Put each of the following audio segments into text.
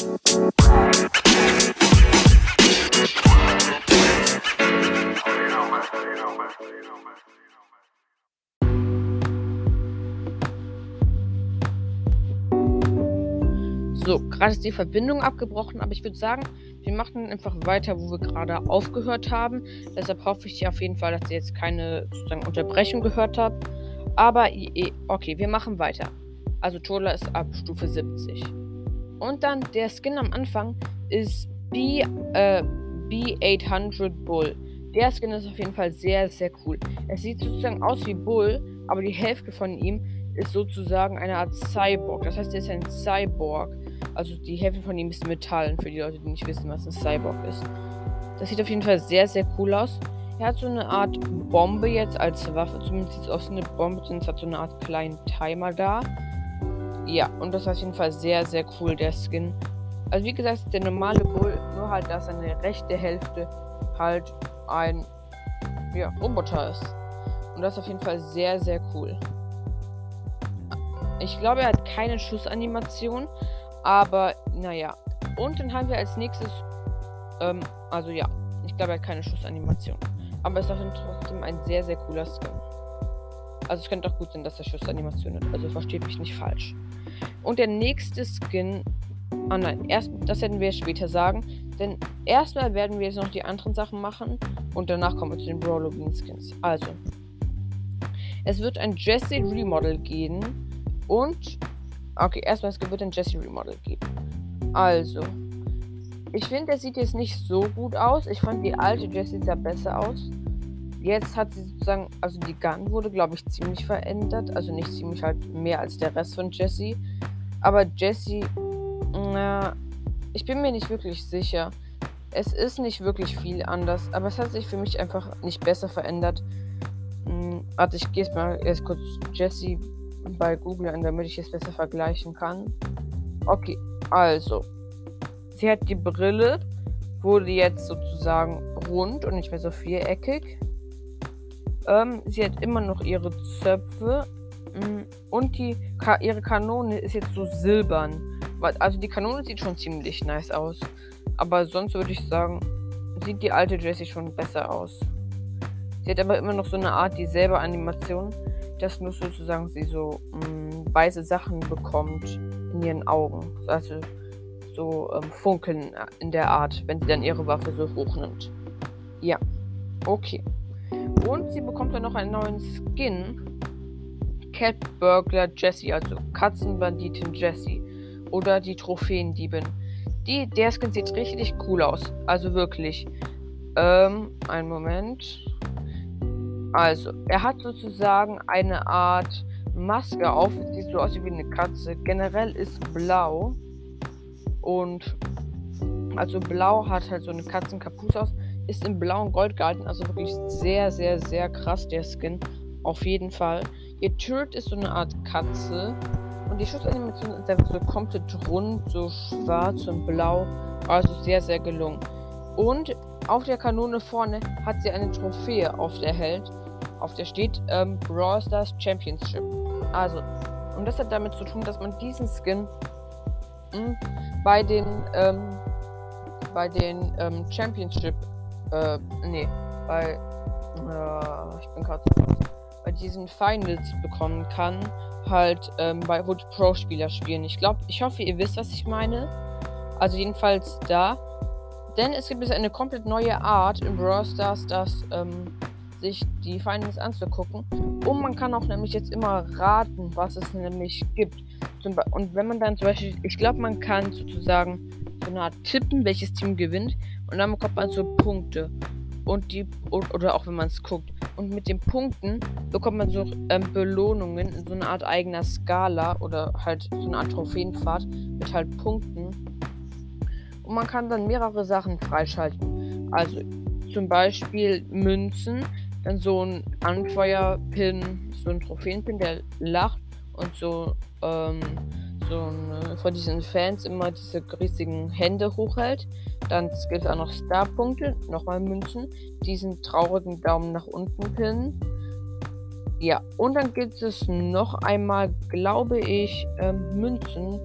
So, gerade ist die Verbindung abgebrochen, aber ich würde sagen, wir machen einfach weiter, wo wir gerade aufgehört haben. Deshalb hoffe ich auf jeden Fall, dass ihr jetzt keine sozusagen Unterbrechung gehört habt. Aber okay, wir machen weiter. Also Tola ist ab Stufe 70. Und dann der Skin am Anfang ist B, äh, B800 Bull. Der Skin ist auf jeden Fall sehr, sehr cool. Es sieht sozusagen aus wie Bull, aber die Hälfte von ihm ist sozusagen eine Art Cyborg. Das heißt, er ist ein Cyborg. Also die Hälfte von ihm ist Metall, für die Leute, die nicht wissen, was ein Cyborg ist. Das sieht auf jeden Fall sehr, sehr cool aus. Er hat so eine Art Bombe jetzt als Waffe. Zumindest sieht es aus wie eine Bombe, zumindest hat so eine Art kleinen Timer da. Ja, und das ist auf jeden Fall sehr, sehr cool, der Skin. Also wie gesagt, der normale Bull, nur halt, dass seine rechte Hälfte halt ein ja, Roboter ist. Und das ist auf jeden Fall sehr, sehr cool. Ich glaube, er hat keine Schussanimation, aber naja. Und dann haben wir als nächstes, ähm, also ja, ich glaube, er hat keine Schussanimation. Aber es ist auch trotzdem ein sehr, sehr cooler Skin. Also es könnte auch gut sein, dass er Schussanimation hat. Also versteht mich nicht falsch. Und der nächste Skin. Ah nein, erst, das werden wir später sagen. Denn erstmal werden wir jetzt noch die anderen Sachen machen. Und danach kommen wir zu den Brawler Bean Skins. Also. Es wird ein Jesse Remodel geben. Und. Okay, erstmal es wird ein Jesse Remodel geben. Also. Ich finde, der sieht jetzt nicht so gut aus. Ich fand die alte Jessie sah besser aus. Jetzt hat sie sozusagen, also die Gun wurde, glaube ich, ziemlich verändert. Also nicht ziemlich halt mehr als der Rest von Jessie. Aber Jessie, na, ich bin mir nicht wirklich sicher. Es ist nicht wirklich viel anders, aber es hat sich für mich einfach nicht besser verändert. Hm, warte, ich gehe jetzt mal erst kurz Jessie bei Google an, damit ich es besser vergleichen kann. Okay, also. Sie hat die Brille, wurde jetzt sozusagen rund und nicht mehr so viereckig. Ähm, sie hat immer noch ihre Zöpfe. Mm, und die ihre Kanone ist jetzt so silbern. Also die Kanone sieht schon ziemlich nice aus. Aber sonst würde ich sagen, sieht die alte Jessie schon besser aus. Sie hat aber immer noch so eine Art dieselbe Animation, dass nur sozusagen sie so mh, mm, weiße Sachen bekommt in ihren Augen. Also so ähm, Funkeln in der Art, wenn sie dann ihre Waffe so hochnimmt. Ja. Okay. Und sie bekommt dann noch einen neuen Skin. Cat Burglar Jessie, also Katzenbanditin Jessie. Oder die Trophäendiebin. Die, der Skin sieht richtig cool aus. Also wirklich. Ähm, einen Moment. Also, er hat sozusagen eine Art Maske auf. Sieht so aus wie eine Katze. Generell ist blau. Und also blau hat halt so eine Katzenkapuze aus ist in blau und gold gehalten. Also wirklich sehr, sehr, sehr krass, der Skin. Auf jeden Fall. Ihr Turret ist so eine Art Katze. Und die Schussanimation ist einfach so komplett rund, so schwarz und blau. Also sehr, sehr gelungen. Und auf der Kanone vorne hat sie eine Trophäe auf der Held. Auf der steht ähm, Brawl Stars Championship. Also, und das hat damit zu tun, dass man diesen Skin mh, hm, bei den ähm, bei den ähm, Championship äh, nee, bei, äh, ich bin gerade bei diesen Finals bekommen kann, halt, ähm, bei, wo Pro-Spieler spielen. Ich glaube, ich hoffe, ihr wisst, was ich meine. Also jedenfalls da. Denn es gibt jetzt eine komplett neue Art in Brawl Stars, das, ähm, sich die Finals anzugucken. Und man kann auch nämlich jetzt immer raten, was es nämlich gibt. Und wenn man dann zum Beispiel, ich glaube, man kann sozusagen so eine Art tippen, welches Team gewinnt. Und dann bekommt man so Punkte. Und die, oder auch wenn man es guckt. Und mit den Punkten bekommt man so ähm, Belohnungen in so einer Art eigener Skala oder halt so eine Art Trophäenpfad mit halt Punkten. Und man kann dann mehrere Sachen freischalten. Also zum Beispiel Münzen, dann so ein Anfeuerpin, so ein Trophäenpin, der lacht und so ähm, so eine, von diesen Fans immer diese riesigen Hände hochhält. Dann gibt es auch noch Starpunkte, nochmal Münzen, diesen traurigen Daumen nach unten pinnen. Ja, und dann gibt es noch einmal, glaube ich, ähm, Münzen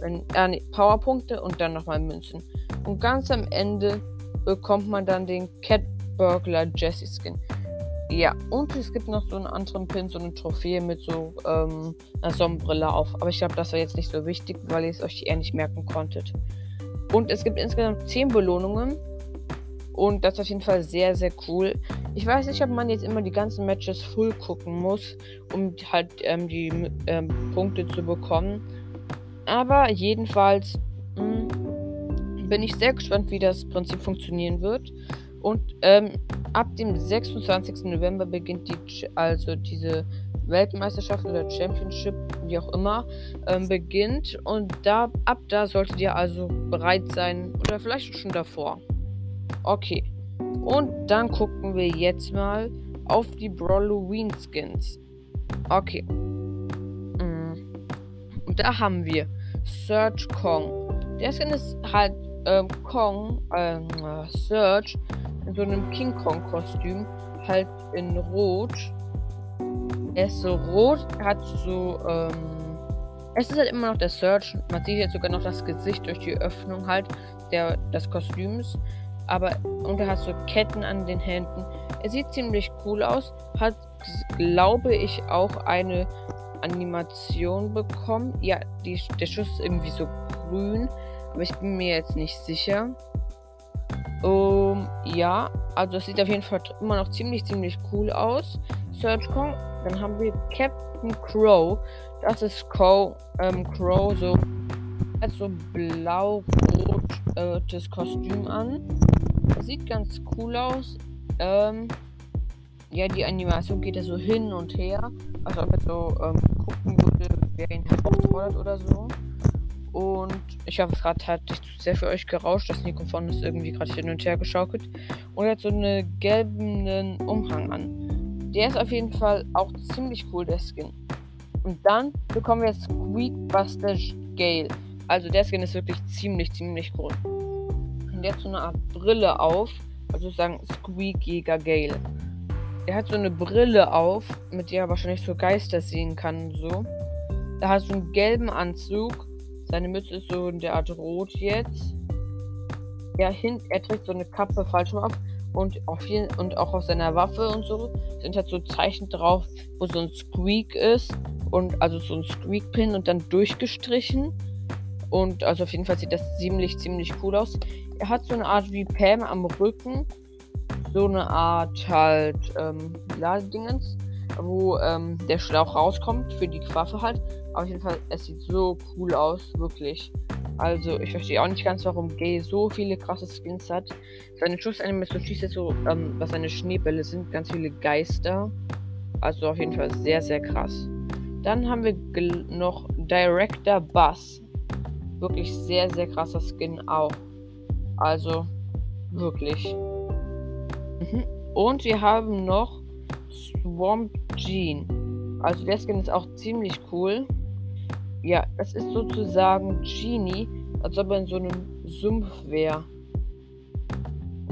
wenn, äh, nee, Powerpunkte und dann nochmal Münzen. Und ganz am Ende bekommt man dann den Cat Burglar Jesse Skin. Ja, und es gibt noch so einen anderen Pin, so eine Trophäe mit so ähm, einer Sonnenbrille auf. Aber ich glaube, das war jetzt nicht so wichtig, weil ihr es euch eher nicht merken konntet. Und es gibt insgesamt 10 Belohnungen. Und das ist auf jeden Fall sehr, sehr cool. Ich weiß nicht, ob man jetzt immer die ganzen Matches full gucken muss, um halt ähm, die ähm, Punkte zu bekommen. Aber jedenfalls mh, hm, bin ich sehr gespannt, wie das Prinzip funktionieren wird. Und ähm, ab dem 26. November beginnt die, also diese Weltmeisterschaft oder Championship, wie auch immer, ähm, beginnt. Und da, ab da solltet ihr also bereit sein oder vielleicht schon davor. Okay. Und dann gucken wir jetzt mal auf die Brawloween Skins. Okay. Mm. Und da haben wir Search Kong. Der Skin ist halt ähm, Kong, ähm, Search in so einem King Kong Kostüm, halt in Rot. Er ist so rot, hat so, ähm, es ist halt immer noch der Search. Man sieht jetzt sogar noch das Gesicht durch die Öffnung halt der, des Kostüms. Aber, und er hat so Ketten an den Händen. Er sieht ziemlich cool aus. Hat, glaube ich, auch eine Animation bekommen. Ja, die, der Schuss ist irgendwie so grün. Aber ich bin mir jetzt nicht sicher. Um, ja, also es sieht auf jeden Fall immer noch ziemlich, ziemlich cool aus. Search Kong. Dann haben wir Captain Crow. Das ist Crow, ähm, Crow so hat so blau-rotes äh, Kostüm an. Sieht ganz cool aus. Ähm, ja, die Animation geht ja so hin und her. Also ob er so ähm, gucken würde, wer ihn herausfordert oder so. Und ich hoffe, es hat halt nicht zu sehr für euch gerauscht. Das Mikrofon ist irgendwie gerade hin und her geschaukelt. Und er hat so einen gelben Umhang an. Der ist auf jeden Fall auch ziemlich cool, der Skin. Und dann bekommen wir Squeakbuster Gale. Also der Skin ist wirklich ziemlich, ziemlich cool. Und der hat so eine Art Brille auf. Also sagen Squeak Jäger Gale. Er hat so eine Brille auf, mit der er wahrscheinlich so Geister sehen kann und so. Er hat so einen gelben Anzug seine Mütze ist so in der Art rot jetzt. Er, hin, er trägt so eine Kappe falsch auf und auf jeden, und auch auf seiner Waffe und so sind halt so Zeichen drauf, wo so ein Squeak ist und also so ein Squeak-Pin und dann durchgestrichen. Und also auf jeden Fall sieht das ziemlich, ziemlich cool aus. Er hat so eine Art wie Pam am Rücken. So eine Art halt ähm, Ladedingens, wo ähm, der Schlauch rauskommt für die Waffe halt. Auf jeden Fall, es sieht so cool aus, wirklich. Also, ich verstehe auch nicht ganz, warum Gay so viele krasse Skins hat. Seine Schussanimation schießt jetzt so, ähm, was seine Schneebälle sind, ganz viele Geister. Also auf jeden Fall sehr, sehr krass. Dann haben wir noch Director Buzz. Wirklich sehr, sehr krasser Skin auch. Also, wirklich. Mhm. Und wir haben noch Swamp Gene. Also der Skin ist auch ziemlich cool. Ja, es ist sozusagen Genie, als ob er in so einem Sumpf wäre.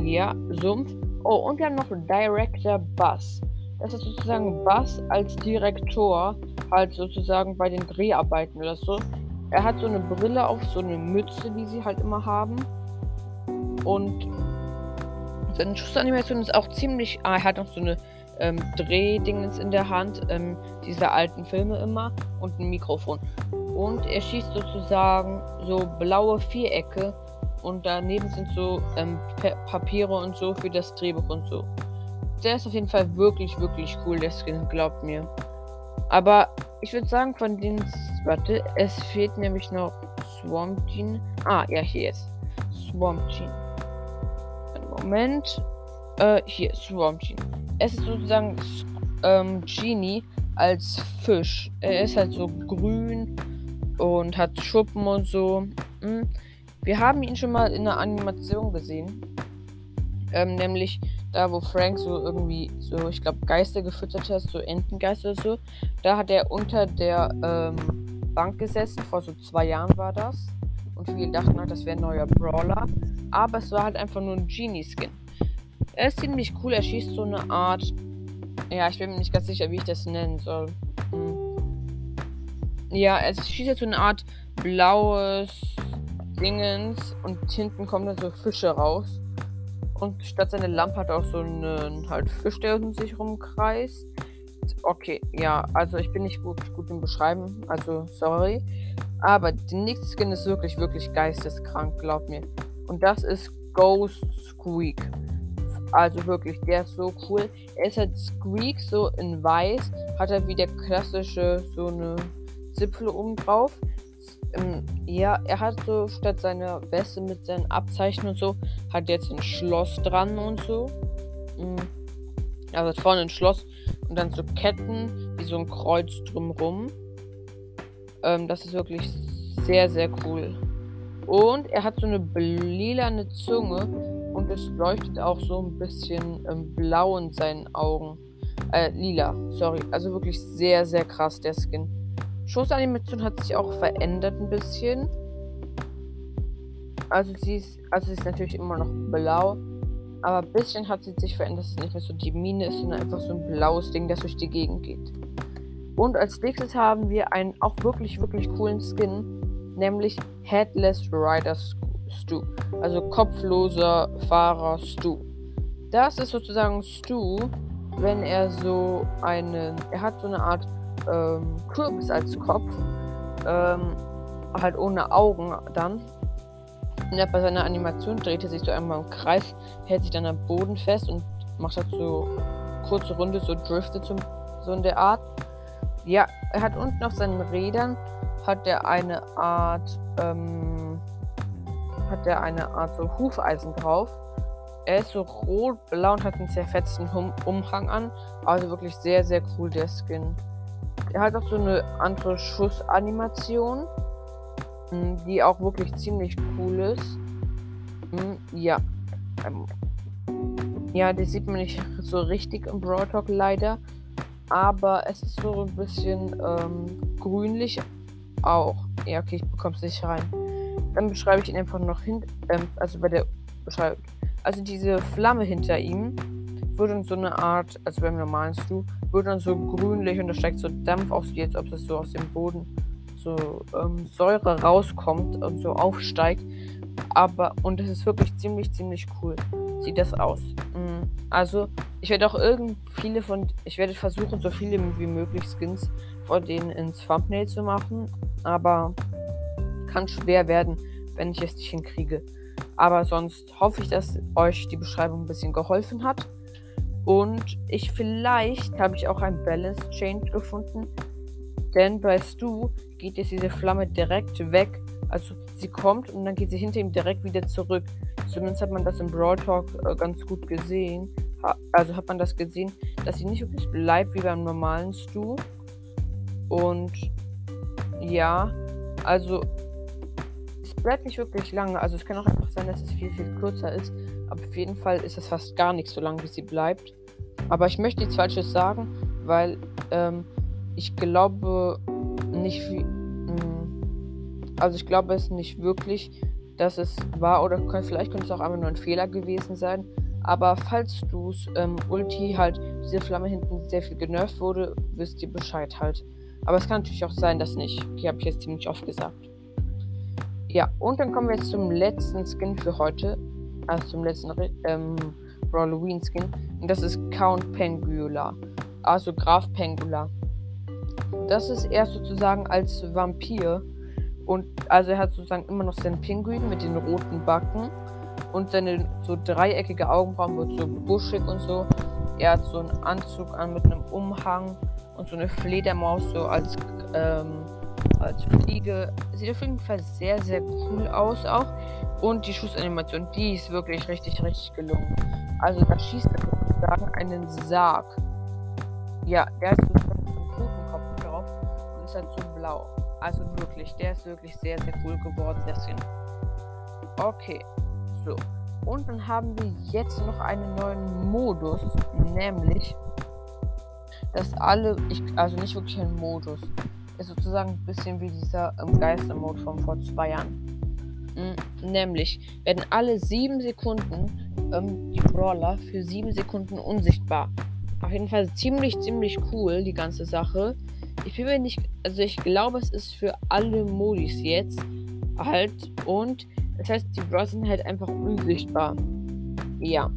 Ja, Sumpf. Oh, und wir haben noch Director Buzz. Das ist sozusagen Buzz als Direktor, halt sozusagen bei den Dreharbeiten oder so. Er hat so eine Brille auf, so eine Mütze, die sie halt immer haben. Und seine Schussanimation ist auch ziemlich. Ah, er hat noch so eine ähm, Drehdingens in der Hand, ähm, diese alten Filme immer und ein Mikrofon. Und er schießt sozusagen so blaue Vierecke und daneben sind so ähm, Papiere und so für das Drehbuch und so. Der ist auf jeden Fall wirklich, wirklich cool, der Skin, glaubt mir. Aber ich würde sagen, von den. Warte, es fehlt nämlich noch Swamp Gene. Ah, ja, hier ist. Swamp Gene. Moment. Äh, hier, Swamp Gene. Es ist sozusagen ähm, Genie als Fisch. Er ist halt so grün und hat Schuppen und so. Hm. Wir haben ihn schon mal in einer Animation gesehen. Ähm, nämlich da, wo Frank so irgendwie so, ich glaube, Geister gefüttert hat, so Entengeister oder so. Da hat er unter der ähm, Bank gesessen. Vor so zwei Jahren war das. Und viele dachten halt, das wäre ein neuer Brawler. Aber es war halt einfach nur ein Genie-Skin. Er ist ziemlich cool. Er schießt so eine Art. Ja, ich bin mir nicht ganz sicher, wie ich das nennen soll. Hm. ja, es schießt jetzt so eine Art blaues Dingens und hinten kommen dann so Fische raus. Und statt seiner Lampe hat er auch so einen halt Fisch, der um sich rumkreist. Okay, ja, also ich bin nicht gut, gut im Beschreiben, also sorry. Aber der nächste Skin ist wirklich, wirklich geisteskrank, glaub mir. Und das ist Ghost Squeak. Also wirklich, der ist so cool. Er ist halt Squeak, so in weiß. Hat er wie der klassische, so eine Zipfel oben drauf. Ähm, ja, er hat so statt seiner Weste mit seinen Abzeichen und so, hat jetzt ein Schloss dran und so. Mhm. Also vorne ein Schloss und dann so Ketten, wie so ein Kreuz drumrum. Ähm, das ist wirklich sehr, sehr cool. Und er hat so eine lilane Zunge und es leuchtet auch so ein bisschen ähm, blau in seinen Augen. Äh, lila, sorry. Also wirklich sehr, sehr krass, der Skin. Schussanimation hat sich auch verändert ein bisschen. Also sie ist, also sie ist natürlich immer noch blau. Aber ein bisschen hat sie sich verändert, dass es nicht mehr so die Mine ist, sondern einfach so ein blaues Ding, das durch die Gegend geht. Und als nächstes haben wir einen auch wirklich, wirklich coolen Skin, nämlich Headless Rider Stu. Also kopfloser Fahrer Stu. Das ist sozusagen Stu, wenn er so einen. Er hat so eine Art ähm, Kürbis als Kopf. Ähm, halt ohne Augen dann. Und er bei seiner Animation dreht er sich so einmal im Kreis, hält sich dann am Boden fest und macht halt so kurze Runde, so driftet so, so in der Art. Ja, er hat unten auf seinen Rädern hat er eine Art ähm, hat er eine Art so Hufeisen drauf. Er ist so rot-blau und hat einen zerfetzten hum Umhang an. Also wirklich sehr, sehr cool, der Skin. Er hat auch so eine andere Schussanimation, hm, die auch wirklich ziemlich cool ist. Hm, ja. Ähm, ja, die sieht man nicht so richtig im Brawl Talk leider. Aber es ist so ein bisschen ähm, grünlich auch. Ja, okay, ich bekomme es nicht rein. Dann beschreibe ich ihn einfach noch hin. Ähm, also bei der Beschreibung. Also diese Flamme hinter ihm wird dann so eine Art, also beim normalen Stu, wird dann so grünlich und da steigt so Dampf aus, wie als ob das so aus dem Boden so ähm, Säure rauskommt und so aufsteigt. Aber, und es ist wirklich ziemlich, ziemlich cool. Sieht das aus. Mhm. Also, ich werde auch irgend viele von, ich werde versuchen, so viele wie möglich Skins von denen ins Thumbnail zu machen. Aber kann schwer werden, wenn ich es nicht hinkriege. Aber sonst hoffe ich, dass euch die Beschreibung ein bisschen geholfen hat. Und ich vielleicht habe ich auch ein Balance Change gefunden. Denn bei Stu geht jetzt diese Flamme direkt weg. Also sie kommt und dann geht sie hinter ihm direkt wieder zurück. Zumindest hat man das im Brawl Talk äh, ganz gut gesehen. Also hat man das gesehen, dass sie nicht wirklich bleibt wie beim normalen Stu. Und ja, also es bleibt nicht wirklich lange. Also es kann auch einfach sein, dass es viel, viel kürzer ist. Aber auf jeden Fall ist es fast gar nicht so lange, wie sie bleibt. Aber ich möchte nichts Falsches sagen, weil ähm, ich glaube nicht wie. Mm, also ich glaube es nicht wirklich, dass es war oder vielleicht könnte es auch einfach nur ein Fehler gewesen sein. Aber falls du's ähm, Ulti halt diese Flamme hinten sehr viel genervt wurde, wisst ihr Bescheid halt. Aber es kann natürlich auch sein, dass nicht. Okay, habe ich jetzt ziemlich oft gesagt. Ja, und dann kommen wir jetzt zum letzten Skin für heute. Also zum letzten ähm, Halloween Skin. Und das ist Count Pengula. Also Graf Pengula. Das ist er sozusagen als Vampir. Und also er hat sozusagen immer noch seinen Pinguin mit den roten Backen. Und seine so dreieckige Augenbrauen wird so buschig und so. Er hat so einen Anzug an mit einem Umhang und so eine Fledermaus so als, ähm, als Fliege. Sieht auf jeden Fall sehr, sehr cool aus auch. Und die Schussanimation, die ist wirklich richtig, richtig gelungen. Also da schießt er sozusagen einen Sarg. Ja, der ist sozusagen so ein Totenkopf drauf und ist halt so blau. Also wirklich, der ist wirklich sehr, sehr cool geworden, der Skin. Okay, so. Und dann haben wir jetzt noch einen neuen Modus, nämlich dass alle, ich, also nicht wirklich ein Modus, ist sozusagen ein bisschen wie dieser ähm, Geister-Mode von vor zwei Jahren. Mhm, nämlich werden alle sieben Sekunden ähm, die Brawler für sieben Sekunden unsichtbar. Auf jeden Fall ziemlich, ziemlich cool, die ganze Sache. Ich bin mir nicht, also ich glaube, es ist für alle Modis jetzt halt und das heißt, die Brawler sind halt einfach unsichtbar. Ja.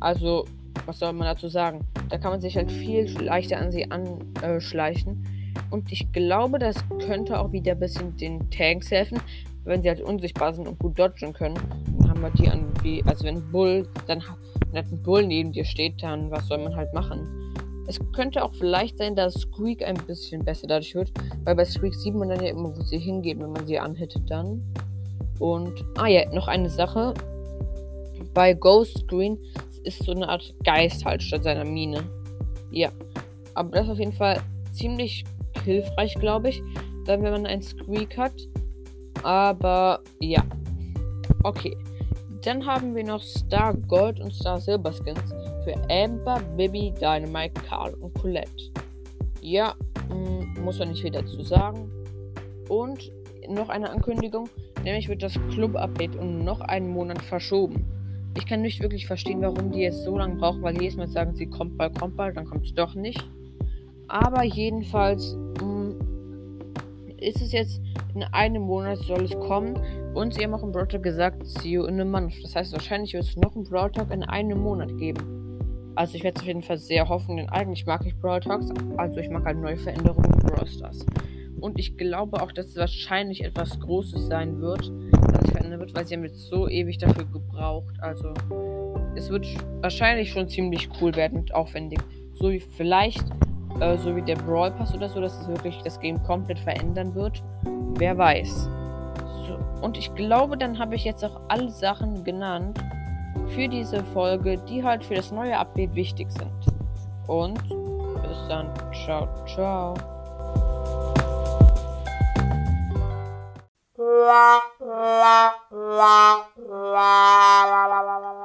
Also, was soll man dazu sagen? Da kann man sich halt viel leichter an sie anschleichen. Und ich glaube, das könnte auch wieder ein bisschen den Tanks helfen, wenn sie halt unsichtbar sind und gut dodgen können. Dann haben wir die an wie, also wenn Bull, dann wenn halt ein Bull neben dir steht, dann was soll man halt machen? Es könnte auch vielleicht sein, dass Squeak ein bisschen besser dadurch wird, weil bei Squeak sieht man dann ja immer, wo sie hingehen, wenn man sie anhittet dann. Und, ah ja, noch eine Sache. Bei Ghost Screen ist so eine Art Geist halt statt seiner Mine. Ja. Aber das ist auf jeden Fall ziemlich hilfreich, glaube ich. Dann, wenn man einen Squeak hat. Aber ja. Okay. Dann haben wir noch Star Gold und Star Silver Skins für Amber, Bibi, Dynamite, Carl und Colette. Ja, mm, muss man nicht viel dazu sagen. Und noch eine Ankündigung, nämlich wird das Club-Update um noch einen Monat verschoben. Ich kann nicht wirklich verstehen, warum die jetzt so lange brauchen, weil jedes Mal sagen sie, kommt bald, kommt bald, dann kommt es doch nicht. Aber jedenfalls ist es jetzt in einem Monat soll es kommen. Und sie haben auch im Broad gesagt, see you in a month. Das heißt, wahrscheinlich wird es noch einen Brawl Talk in einem Monat geben. Also ich werde es auf jeden Fall sehr hoffen, denn eigentlich mag ich Brawl Talks. Also ich mag halt neue Veränderungen in Brawl Stars. Und ich glaube auch, dass es wahrscheinlich etwas Großes sein wird, das sich verändern wird, weil sie haben jetzt so ewig dafür gebraucht. Also es wird wahrscheinlich schon ziemlich cool werden und aufwendig. So wie vielleicht, äh, so wie der Brawl Pass oder so, dass es wirklich das Game komplett verändern wird. Wer weiß. So, und ich glaube, dann habe ich jetzt auch alle Sachen genannt, für diese Folge, die halt für das neue Update wichtig sind. Und bis dann. Ciao, ciao. La la la la la